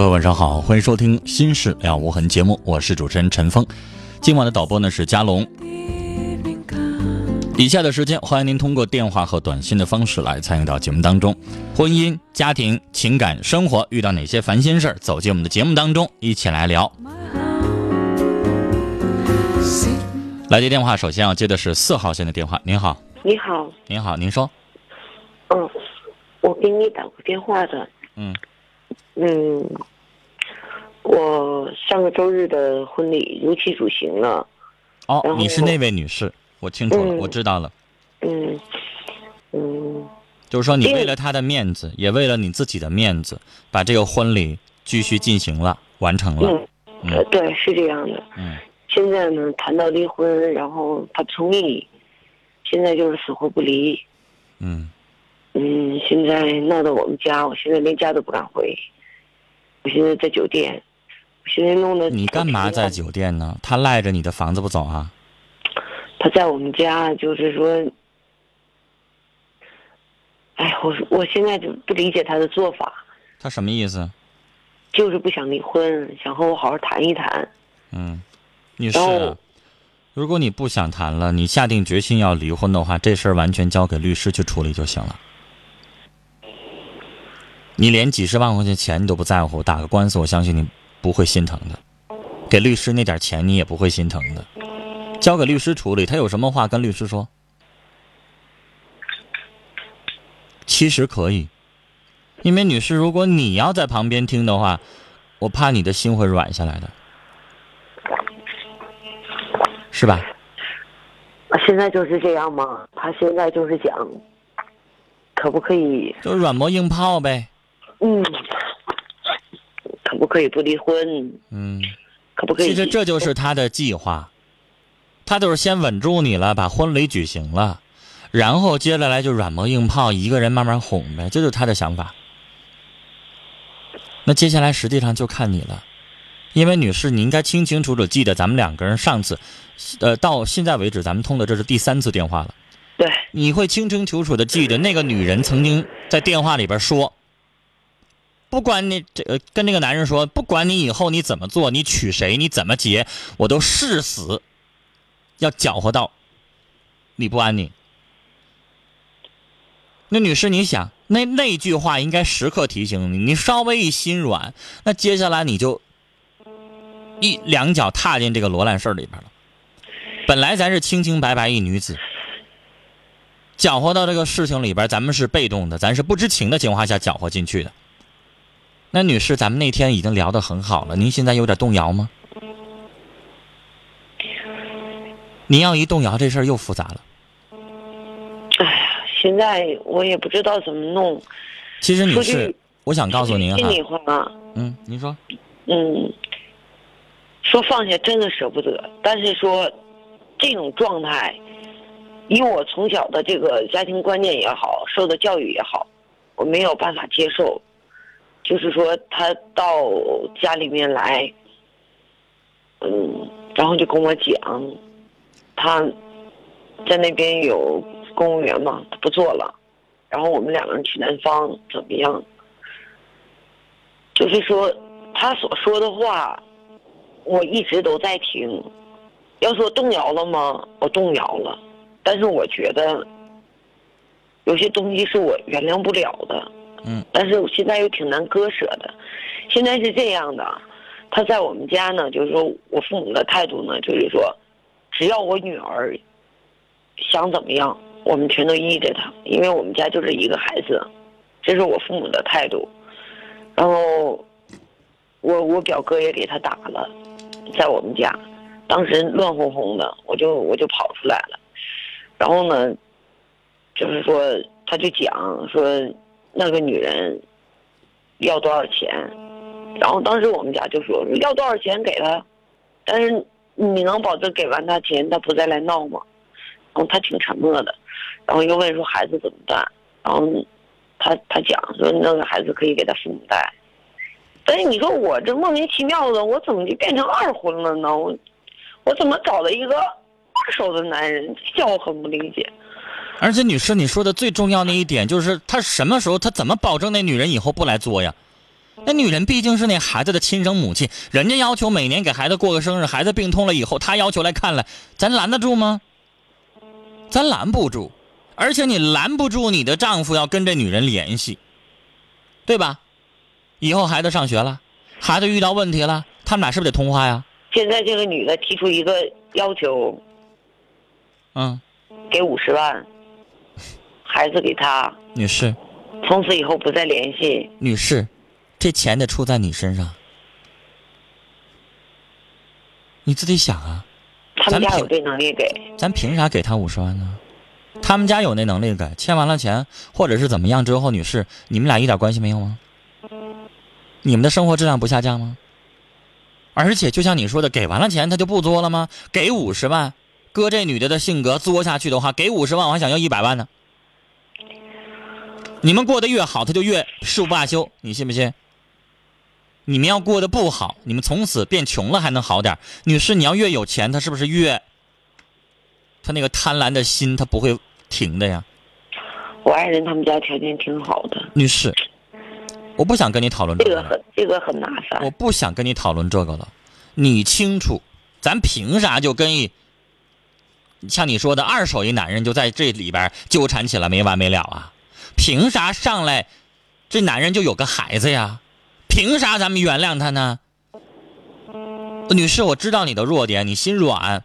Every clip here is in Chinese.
朋友，晚上好，欢迎收听《心事了无痕》节目，我是主持人陈峰。今晚的导播呢是佳龙。以下的时间，欢迎您通过电话和短信的方式来参与到节目当中。婚姻、家庭、情感、生活遇到哪些烦心事儿，走进我们的节目当中，一起来聊。来接电话，首先要接的是四号线的电话。您好，你好，您好，您说，嗯，我给你打过电话的，嗯嗯，我上个周日的婚礼如期举行了，哦你是那位女士，我清楚了，嗯我知道了。嗯嗯，就是说，你为为了他的面子，也为了你自己的面子，把这个婚礼继续进行了，完成了。嗯，呃，对，是这样的。嗯现在呢，谈到离婚，然后他不同意，现在就是死活不离。嗯嗯，现在闹到我们家，我现在连家都不敢回，我现在在酒店，我现在弄的你干嘛在？酒店呢？他赖着你的房子不走啊？他在我们家，就是说，哎，我我现在就不理解他的做法，他什么意思？就是不想离婚，想和我好好谈一谈。嗯，女士啊，如果你不想谈了，你下定决心要离婚的话，这事儿完全交给律师去处理就行了。你连几十万块钱钱你都不在乎，打个官司，我相信你不会心疼的。给律师那点钱你也不会心疼的，交给律师处理。他有什么话跟律师说？其实可以，因为女士，如果你要在旁边听的话，我怕你的心会软下来的，是吧？啊现在就是这样吗？他现在就是讲，可不可以？就软磨硬泡呗。嗯，可不可以不离婚？嗯，可不可以？其实这就是他的计划，他就是先稳住你了，把婚礼举行了，然后接下来就软磨硬泡，一个人慢慢哄呗，这就是他的想法。那接下来实际上就看你了，因为女士，你应该清清楚楚记得咱们两个人上次，呃，到现在为止咱们通的这是第三次电话了。对，你会清清楚楚的记得那个女人曾经在电话里边说，不管你这、跟那个男人说，不管你以后你怎么做，你娶谁，你怎么结，我都誓死要搅和到你不安宁。那女士，你想，那那句话应该时刻提醒你，你稍微一心软，那接下来你就一两脚踏进这个罗烂事里边了。本来咱是清清白白一女子，搅和到这个事情里边，咱们是被动的，咱是不知情的情况下搅和进去的。那女士，咱们那天已经聊得很好了，您现在有点动摇吗？您要一动摇，这事儿又复杂了。哎呀，现在我也不知道怎么弄。其实女士，我想告诉您哈，心里话啊，嗯，您说，嗯，说放下真的舍不得，但是说这种状态，以我从小的这个家庭观念也好，受的教育也好，我没有办法接受。就是说，他到家里面来，嗯，然后就跟我讲，他在那边有公务员嘛，他不做了，然后我们两个人去南方怎么样？就是说，他所说的话，我一直都在听，要说动摇了吗？我动摇了，但是我觉得有些东西是我原谅不了的。嗯，但是我现在又挺难割舍的。现在是这样的，他在我们家呢，就是说我父母的态度呢，就是说，只要我女儿想怎么样，我们全都依着她，因为我们家就这一个孩子，这是我父母的态度。然后我我表哥也给他打了，在我们家，当时乱哄哄的，我就我就跑出来了。然后呢，就是说他就讲说那个女人要多少钱，然后当时我们家就说要多少钱给他，但是你能保证给完他钱他不再来闹吗？然后他挺沉默的，然后又问说孩子怎么办，然后他他讲说那个孩子可以给他父母带，但是你说我这莫名其妙的，我怎么就变成二婚了呢？我我怎么找了一个二手的男人？这叫我很不理解。而且女士，你说的最重要的一点就是，他什么时候他怎么保证那女人以后不来作呀？那女人毕竟是那孩子的亲生母亲，人家要求每年给孩子过个生日，孩子病痛了以后，她要求来看来，咱拦得住吗？咱拦不住，而且你拦不住你的丈夫要跟这女人联系，对吧？以后孩子上学了，孩子遇到问题了，他们俩是不是得通话呀？现在这个女的提出一个要求，嗯，给五十万，孩子给他，女士，从此以后不再联系。女士，这钱得出在你身上，你自己想啊。他们家有这能力给，咱凭啥给他五十万呢？他们家有那能力给，欠完了钱或者是怎么样之后，女士，你们俩一点关系没有吗？你们的生活质量不下降吗？而且就像你说的，给完了钱他就不作了吗？给五十万，搁这女的的性格作下去的话，给五十万我还想要一百万呢。你们过得越好，他就越誓不罢休，你信不信？你们要过得不好，你们从此变穷了还能好点儿女士，你要越有钱，他是不是越他那个贪婪的心，他不会停的呀？我爱人他们家条件挺好的，女士，我不想跟你讨论这个了，这个很这个很拿我。不想跟你讨论这个了。你清楚，咱凭啥就跟一像你说的二手一男人就在这里边纠缠起来没完没了啊？凭啥上来这男人就有个孩子呀？凭啥咱们原谅他呢？女士，我知道你的弱点，你心软，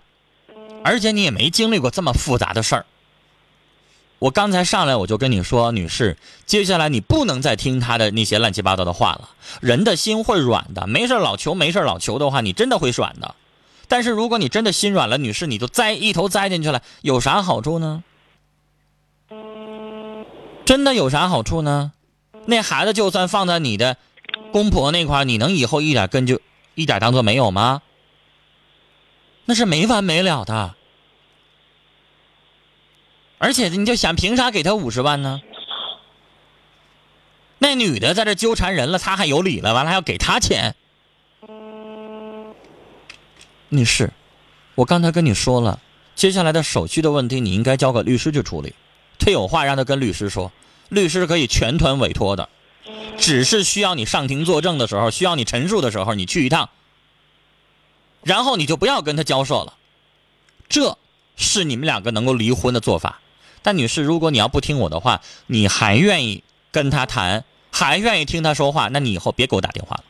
而且你也没经历过这么？复杂的事儿。我刚才上来我就跟你说，女士，接下来你不能再听他的那些乱七八糟的话了。人的心会软的，没事老求没事老求的话，你真的会软的。但是如果你真的心软了，女士，你就栽一头栽进去了，有啥好处呢？真的有啥好处呢？那孩子就算放在你的公婆那块，你能以后一点根就一点当做没有吗？那是没完没了的。而且你就想，凭啥给他五十万呢？那女的在这纠缠人了，他还有理了，完了还要给他钱。女士，我刚才跟你说了，接下来的手续的问题，你应该交给律师去处理。他有话让他跟律师说，律师可以全团委托的，只是需要你上庭作证的时候，需要你陈述的时候，你去一趟，然后你就不要跟他交涉了。这是你们两个能够离婚的做法。但女士，如果你要不听我的话，你还愿意跟他谈，还愿意听他说话，那你以后别给我打电话了。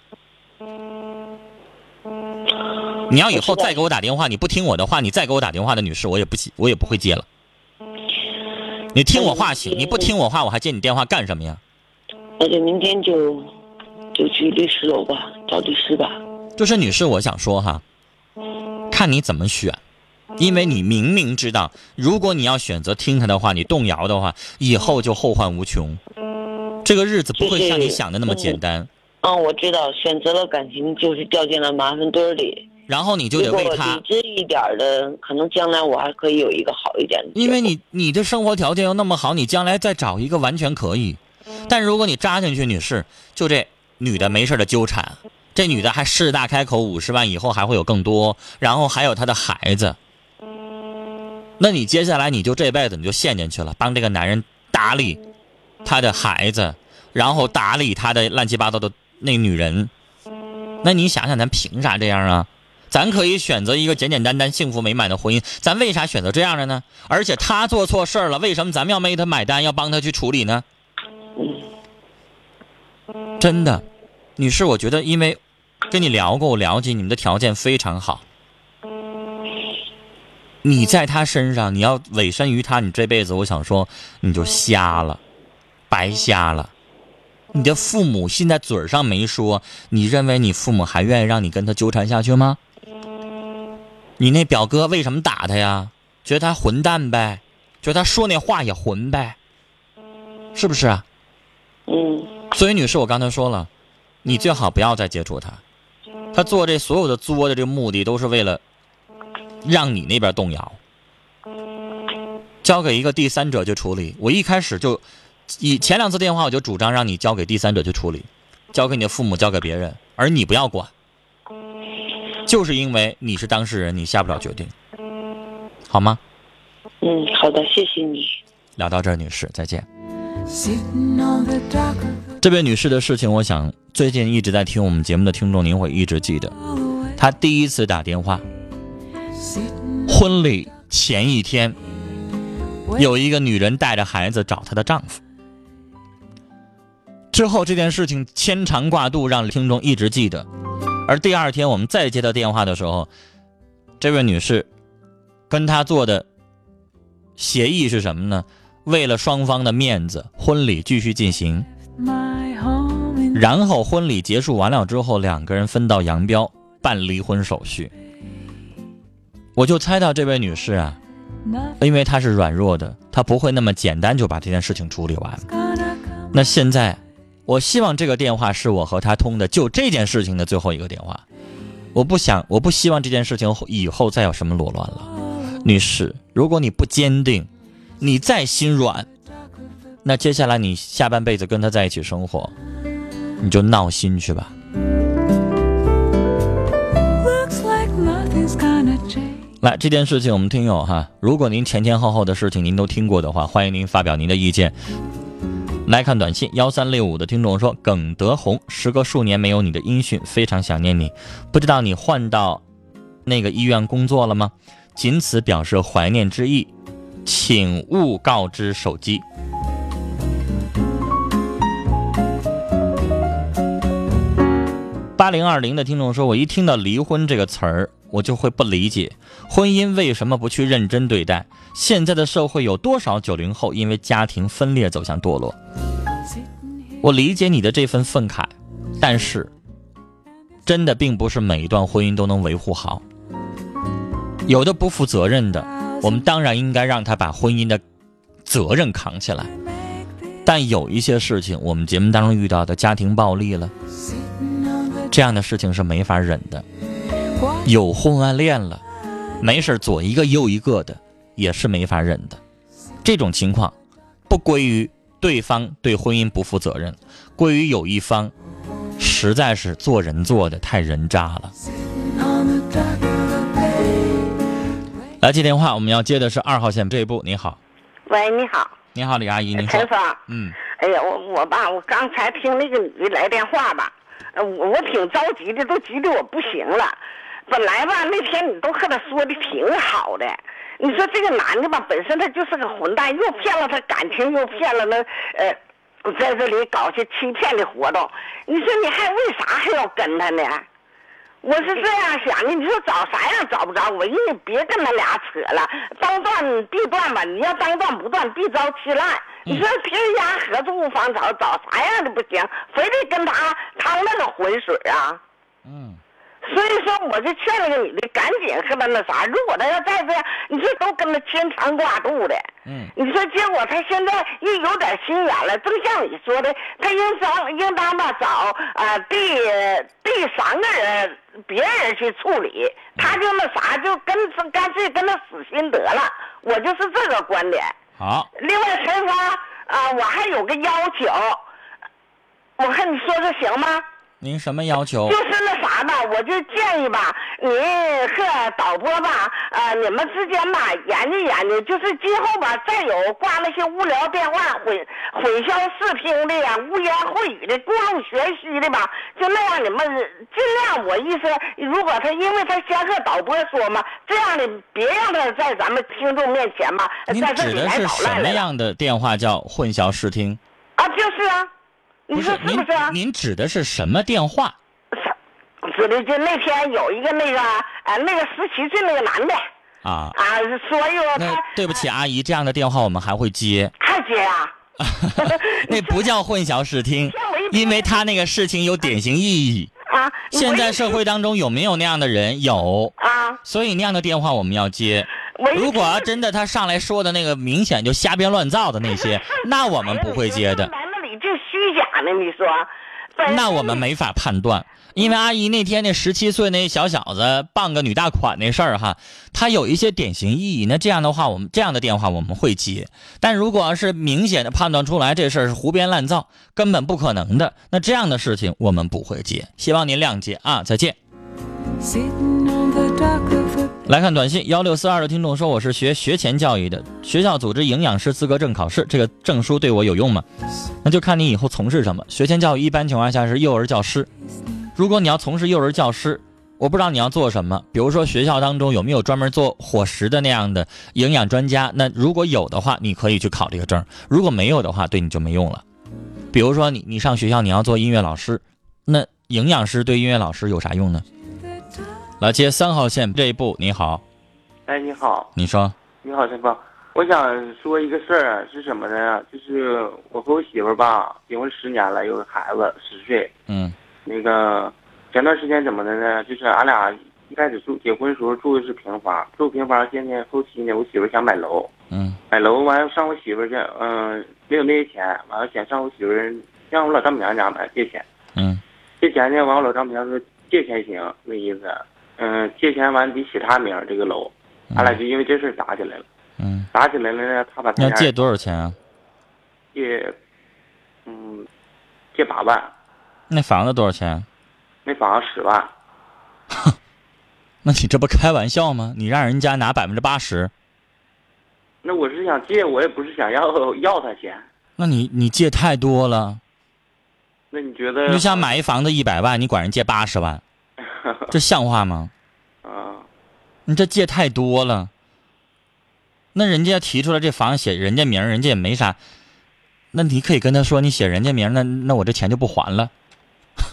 你要以后再给我打电话，你不听我的话，你再给我打电话的女士，我也不接，我也不会接了。你听我话行，你不听我话，我还接你电话干什么呀？那就明天就就去律师楼吧，找律师吧。就是女士，我想说哈，看你怎么选，因为你明明知道，如果你要选择听他的话，你动摇的话，以后就后患无穷，这个日子不会像你想的那么简单。嗯，我知道，选择了感情就是掉进了麻烦堆儿里。然后你就得为他理，智一点的，可能将来我还可以有一个好一点的。因为你你的生活条件又那么好，你将来再找一个完全可以。但如果你扎进去，女士，就这女的没事的纠缠，这女的还势大开口五十万，以后还会有更多，然后还有她的孩子。那你接下来你就这辈子你就陷进去了，帮这个男人打理他的孩子，然后打理他的乱七八糟的那女人。那你想想，咱凭啥这样啊？咱可以选择一个简简单单、幸福美满的婚姻，咱为啥选择这样的呢？而且他做错事儿了，为什么咱们要为他买单，要帮他去处理呢？真的，女士，我觉得因为跟你聊过，我了解你们的条件非常好。你在他身上，你要委身于他，你这辈子，我想说，你就瞎了，白瞎了。你的父母现在嘴上没说，你认为你父母还愿意让你跟他纠缠下去吗？你那表哥为什么打他呀？觉得他混蛋呗，觉得他说那话也混呗，是不是啊？嗯所以，女士，我刚才说了，你最好不要再接触他。他做这所有的作的这个目的，都是为了让你那边动摇，交给一个第三者去处理。我一开始就以前两次电话，我就主张让你交给第三者去处理，交给你的父母，交给别人，而你不要管，就是因为你是当事人，你下不了决定，好吗？嗯，好的，谢谢你。聊到这儿，女士，再见。这位女士的事情，我想最近一直在听我们节目的听众，您会一直记得。她第一次打电话，婚礼前一天，有一个女人带着孩子找她的丈夫。之后这件事情牵肠挂肚，让听众一直记得。而第二天我们再接到电话的时候，这位女士跟他做的协议是什么呢？为了双方的面子，婚礼继续进行。然后婚礼结束完了之后，两个人分道扬镳，办离婚手续。我就猜到这位女士啊，因为她是软弱的，她不会那么简单就把这件事情处理完。那现在，我希望这个电话是我和他通的就这件事情的最后一个电话。我不想，我不希望这件事情以后再有什么裸乱了。女士，如果你不坚定，你再心软，那接下来你下半辈子跟他在一起生活，你就闹心去吧。来，这件事情我们听友哈，如果您前前后后的事情您都听过的话，欢迎您发表您的意见。来看短信，幺三六五的听众说，耿德红，时隔数年没有你的音讯，非常想念你，不知道你换到那个医院工作了吗？仅此表示怀念之意，请勿告知手机。八零二零的听众说，我一听到离婚这个词儿，我就会不理解，婚姻为什么不去认真对待？现在的社会有多少九零后因为家庭分裂走向堕落？我理解你的这份愤慨，但是，真的并不是每一段婚姻都能维护好。有的不负责任的，我们当然应该让他把婚姻的责任扛起来。但有一些事情，我们节目当中遇到的家庭暴力了，这样的事情是没法忍的。有婚外恋了，没事左一个右一个的，也是没法忍的。这种情况，不归于对方对婚姻不负责任，归于有一方实在是做人做的太人渣了。来接电话，我们要接的是二号线这一步。你好，喂，你好，你好，李阿姨，您好陈，峰。嗯，哎呀，我我吧，我刚才听那个女的来电话吧，呃我我挺着急的，都急得我不行了。本来吧，那天你都和他说的挺好的，你说这个男的吧，本身他就是个混蛋，又骗了他感情，又骗了那呃，在这里搞些欺骗的活动。你说你还为啥还要跟他呢？我是这样想的，你说找啥样找不着？我意思别跟他俩扯了，当断必断吧。你要当断不断，必遭其烂。你说天涯何处无芳草，找啥样的不行，非得跟他趟那个浑水啊？嗯，所以说，我就劝那个女的赶紧和他那啥。如果他要再这样，你说都跟他牵肠挂肚的。嗯，你说结果他现在一有点心眼了，正像你说的，他应当应当吧找啊、第第三个人别人去处理，他就那啥就跟干脆跟他死心得了。我就是这个观点。好，另外，陈芳啊，我还有个要求，我和你说说行吗？您什么要求就？是那啥吧，我就建议吧，你和导播吧，呃，你们之间吧研究研究，就是今后吧再有挂那些无聊电话、混混淆视听的呀、污言秽语的、故弄玄虚的吧，就那样你们尽量，我意思，如果他因为他先和导播说嘛，这样的别让他在咱们听众面前吧，您在这里来指的是什捣乱来了么样的电话叫混淆视听？啊，就是啊，你说是您不是啊？您指的是什么电话？指的就那天有一个那个呃那个十七岁那个男的啊，啊，说哟那他对不起，阿姨，这样的电话我们还会接，还接啊 那不叫混淆视听因为他那个事情有典型意义。啊！现在社会当中有没有那样的人？有，啊，所以那样的电话我们要接。如果要真的他上来说的那个明显就瞎编乱造的那些，那我们不会接的。那我们没法判断，因为阿姨那天那十七岁那小小子傍个女大款那事儿哈，他有一些典型意义。那这样的话，我们这样的电话我们会接，但如果要是明显的判断出来这事儿是胡编乱造，根本不可能的，那这样的事情我们不会接。希望您谅解啊，再见。来看短信，幺六四二的听众说我是学学前教育的，学校组织营养师资格证考试，这个证书对我有用吗？那就看你以后从事什么。学前教育一般情况下是幼儿教师，如果你要从事幼儿教师，我不知道你要做什么，比如说学校当中有没有专门做伙食的那样的营养专家？那如果有的话，你可以去考这个证；如果没有的话，对你就没用了。比如说你你上学校你要做音乐老师，那营养师对音乐老师有啥用呢？来接三号线这一步，你好，哎，你好，你说。你好，陈峰，我想说一个事儿啊，是什么呢？就是我和我媳妇儿吧，结婚十年了，有个孩子十岁。嗯。那个前段时间怎么的呢？就是俺俩一开始住结婚时候住的是平房，住平房，现在后期呢，我媳妇儿想买楼，嗯。买楼完了上我媳妇儿家，嗯、没有那些钱，完了想上我媳妇儿让我老丈母娘家买借钱，嗯。借钱呢，完我老丈母娘说借钱行，那意思，嗯、借钱完得写他名儿这个楼，俺俩就因为这事儿打起来了。嗯，打起来了呢，他把他要借多少钱啊？借，嗯，借八万，那房子多少钱？那房子十万，那你这不开玩笑吗？你让人家拿百分之八十，那我是想借，我也不是想要要他钱。那你你借太多了。那你觉得？你就想买一房子一百万，你管人借八十万，这像话吗？啊，你这借太多了。那人家提出来这房子写人家名，人家也没啥。那你可以跟他说，你写人家名，那那我这钱就不还了。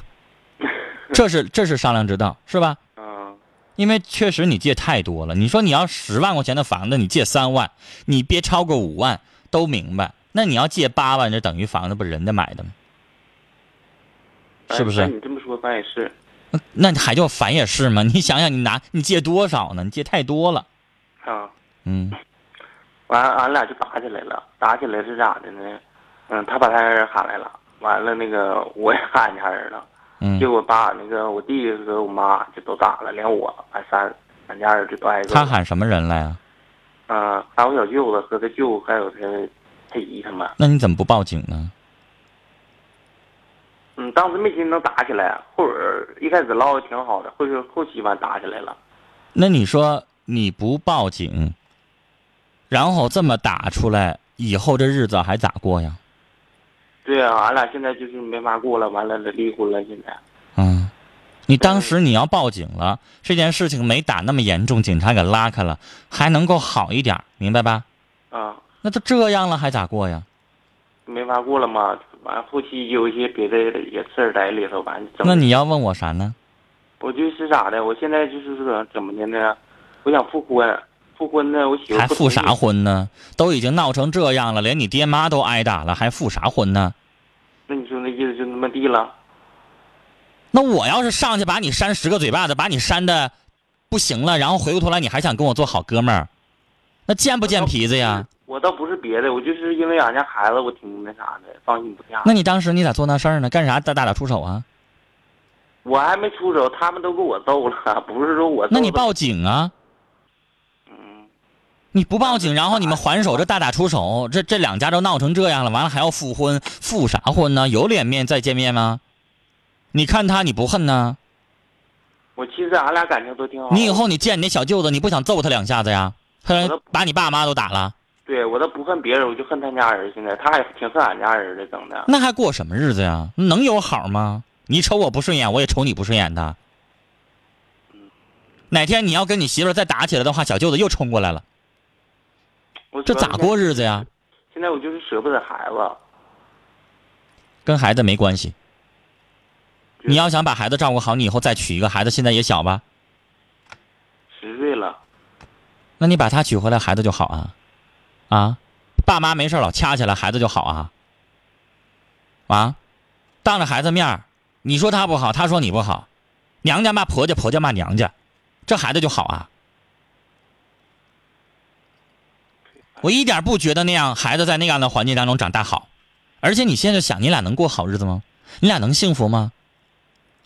这是这是商量之道，是吧？啊，因为确实你借太多了。你说你要十万块钱的房子，你借三万，你别超过五万，都明白。那你要借八万，这等于房子不人家买的吗？是不是你这么说，反也是。那你还叫烦也是吗？你想想，你拿你借多少呢？你借太多了。啊，嗯完俺俩就打起来了，打起来是咋的呢？嗯，他把他人喊来了，完了那个我也喊俺家人了，嗯结，果把那个我弟和我妈就都打了，连我俺三俺家人就都挨揍。他喊什么人来啊？嗯，还有我小舅子和他舅还有他他姨他们。那你怎么不报警呢？嗯，当时没寻思能打起来，后儿一开始唠的挺好的，后是后期完打起来了。那你说你不报警，然后这么打出来，以后这日子还咋过呀？对啊，俺俩现在就是没法过了，完了离婚了，现在。嗯，你当时你要报警了，这件事情没打那么严重，警察给拉开了，还能够好一点，明白吧？啊，那都这样了，还咋过呀？没法过了嘛，完后期有一些别的也事儿在里头，完整。那你要问我啥呢？我就是咋的？我现在就是说怎么的呢？我想复婚，复婚呢，我媳妇还复啥？婚呢？都已经闹成这样了，连你爹妈都挨打了，还复啥婚呢？那你说那意思就那么地了？那我要是上去把你扇十个嘴巴子，把你扇的不行了，然后回过头来你还想跟我做好哥们儿，那贱不贱皮子呀？我倒不是别的，我就是因为俺家孩子，我挺那啥的，放心不下。那你当时你咋做那事儿呢？干啥大大打出手啊？我还没出手，他们都给我揍了，不是说我。那你报警啊！嗯，你不报警，然后你们还手，这大打出手，这这两家都闹成这样了，完了还要复婚，复啥婚呢？有脸面再见面吗？你看他你不恨呢？我其实俺俩感情都挺好。你以后你见你那小舅子，你不想揍他两下子呀？他把你爸妈都打了，对我都不恨别人，我就恨他家人。现在他还挺恨俺家人的，整的。那还过什么日子呀？能有好吗？你瞅我不顺眼，我也瞅你不顺眼的。哪天你要跟你媳妇再打起来的话，小舅子又冲过来了，我这咋过日子呀？现在我就是舍不得孩子。跟孩子没关系。你要想把孩子照顾好，你以后再娶一个孩子，现在也小吧？十岁了，那你把他娶回来，孩子就好啊，啊，爸妈没事老掐起来，孩子就好啊，啊，当着孩子面儿你说他不好，他说你不好，娘家骂婆家，婆家骂娘家，这孩子就好啊。我一点不觉得那样孩子在那样的环境当中长大好，而且你现在想，你俩能过好日子吗？你俩能幸福吗？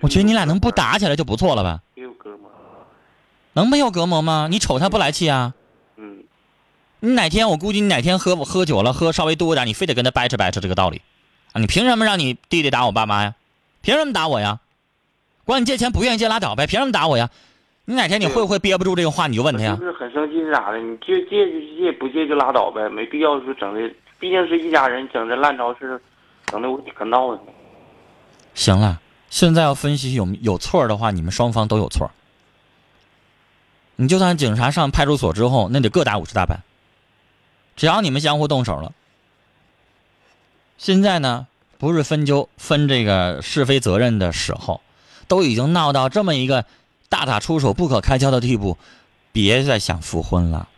我觉得你俩能不打起来就不错了吧？没有隔膜。能没有隔膜吗？你瞅他不来气啊？嗯，你哪天我估计你哪天喝喝酒了，喝稍微多点，你非得跟他掰扯掰扯这个道理，啊，你凭什么让你弟弟打我爸妈呀？凭什么打我呀？管你借钱不愿意借拉倒呗，凭什么打我呀？你哪天你会不会憋不住这个话，你就问他呀就？是很生气是咋的？你借借就借，不借就拉倒呗，没必要说整的，毕竟是一家人，整这烂招事，整的我可闹腾。行了，现在要分析有有错的话，你们双方都有错。你就算警察上派出所之后，那得各打五十大板。只要你们相互动手了，现在呢不是分纠分这个是非责任的时候，都已经闹到这么一个大打出手、不可开交的地步，别再想复婚了，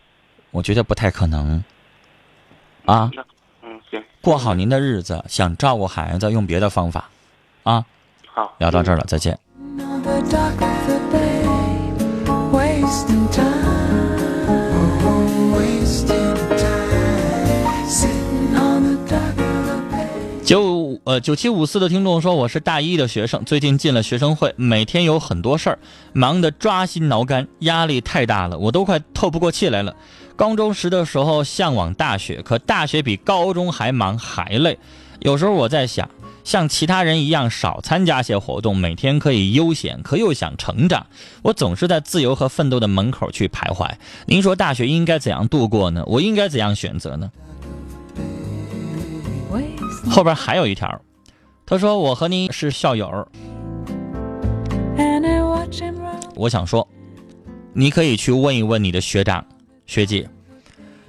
我觉得不太可能。啊，嗯，行，过好您的日子，想照顾孩子，用别的方法，啊。好，聊到这儿了，再见。呃九七五四的听众说，我是大一的学生，最近进了学生会，每天有很多事儿，忙得抓心挠肝，压力太大了，我都快透不过气来了。高中时的时候向往大学，可大学比高中还忙还累。有时候我在想，像其他人一样少参加些活动，每天可以悠闲，可又想成长。我总是在自由和奋斗的门口去徘徊。您说大学应该怎样度过呢？我应该怎样选择呢？后边还有一条，他说我和你是校友.我想说，你可以去问一问你的学长、学姐，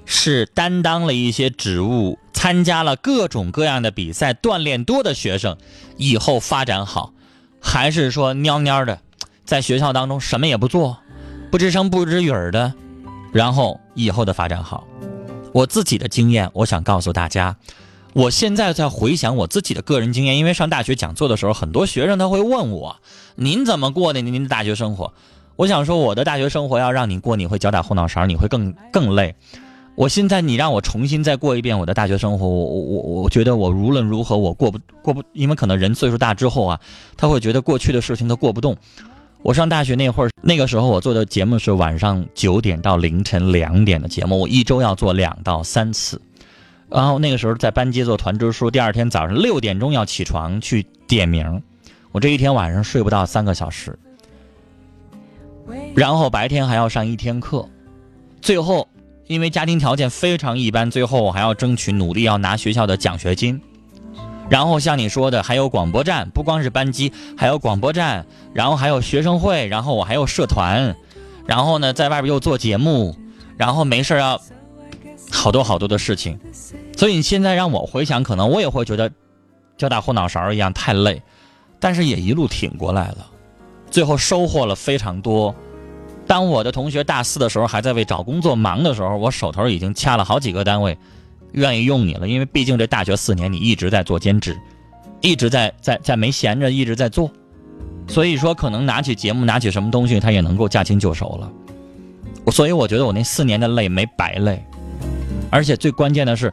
是担当了一些职务，参加了各种各样的比赛，锻炼多的学生，以后发展好，还是说蔫蔫的，在学校当中什么也不做，不吱声不吱语儿的，然后以后的发展好。我自己的经验，我想告诉大家。我现在在回想我自己的个人经验，因为上大学讲座的时候，很多学生他会问我：“您怎么过的您的大学生活？”我想说，我的大学生活要让你过，你会脚打后脑勺，你会更更累。我现在你让我重新再过一遍我的大学生活，我我我觉得我无论如何我过不过不，因为可能人岁数大之后啊，他会觉得过去的事情他过不动。我上大学那会儿，那个时候我做的节目是晚上九点到凌晨两点的节目，我一周要做两到三次。然后那个时候在班级做团支书，第二天早上六点钟要起床去点名，我这一天晚上睡不到三个小时，然后白天还要上一天课，最后因为家庭条件非常一般，最后我还要争取努力要拿学校的奖学金。然后像你说的，还有广播站，不光是班级，还有广播站，然后还有学生会，然后我还有社团，然后呢在外边又做节目，然后没事要好多好多的事情。所以你现在让我回想，可能我也会觉得脚打后脑勺一样太累，但是也一路挺过来了，最后收获了非常多。当我的同学大四的时候还在为找工作忙的时候，我手头已经掐了好几个单位，愿意用你了，因为毕竟这大学四年你一直在做兼职，一直在在在没闲着，一直在做，所以说可能拿起节目拿起什么东西，他也能够驾轻就熟了。所以我觉得我那四年的累没白累，而且最关键的是。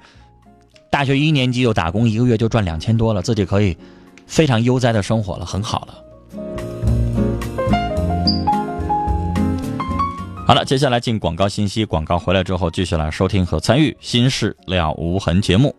大学一年级就打工，一个月就赚两千多了，自己可以非常悠哉的生活了，很好了。好了，接下来进广告信息，广告回来之后继续来收听和参与《新事了无痕》节目。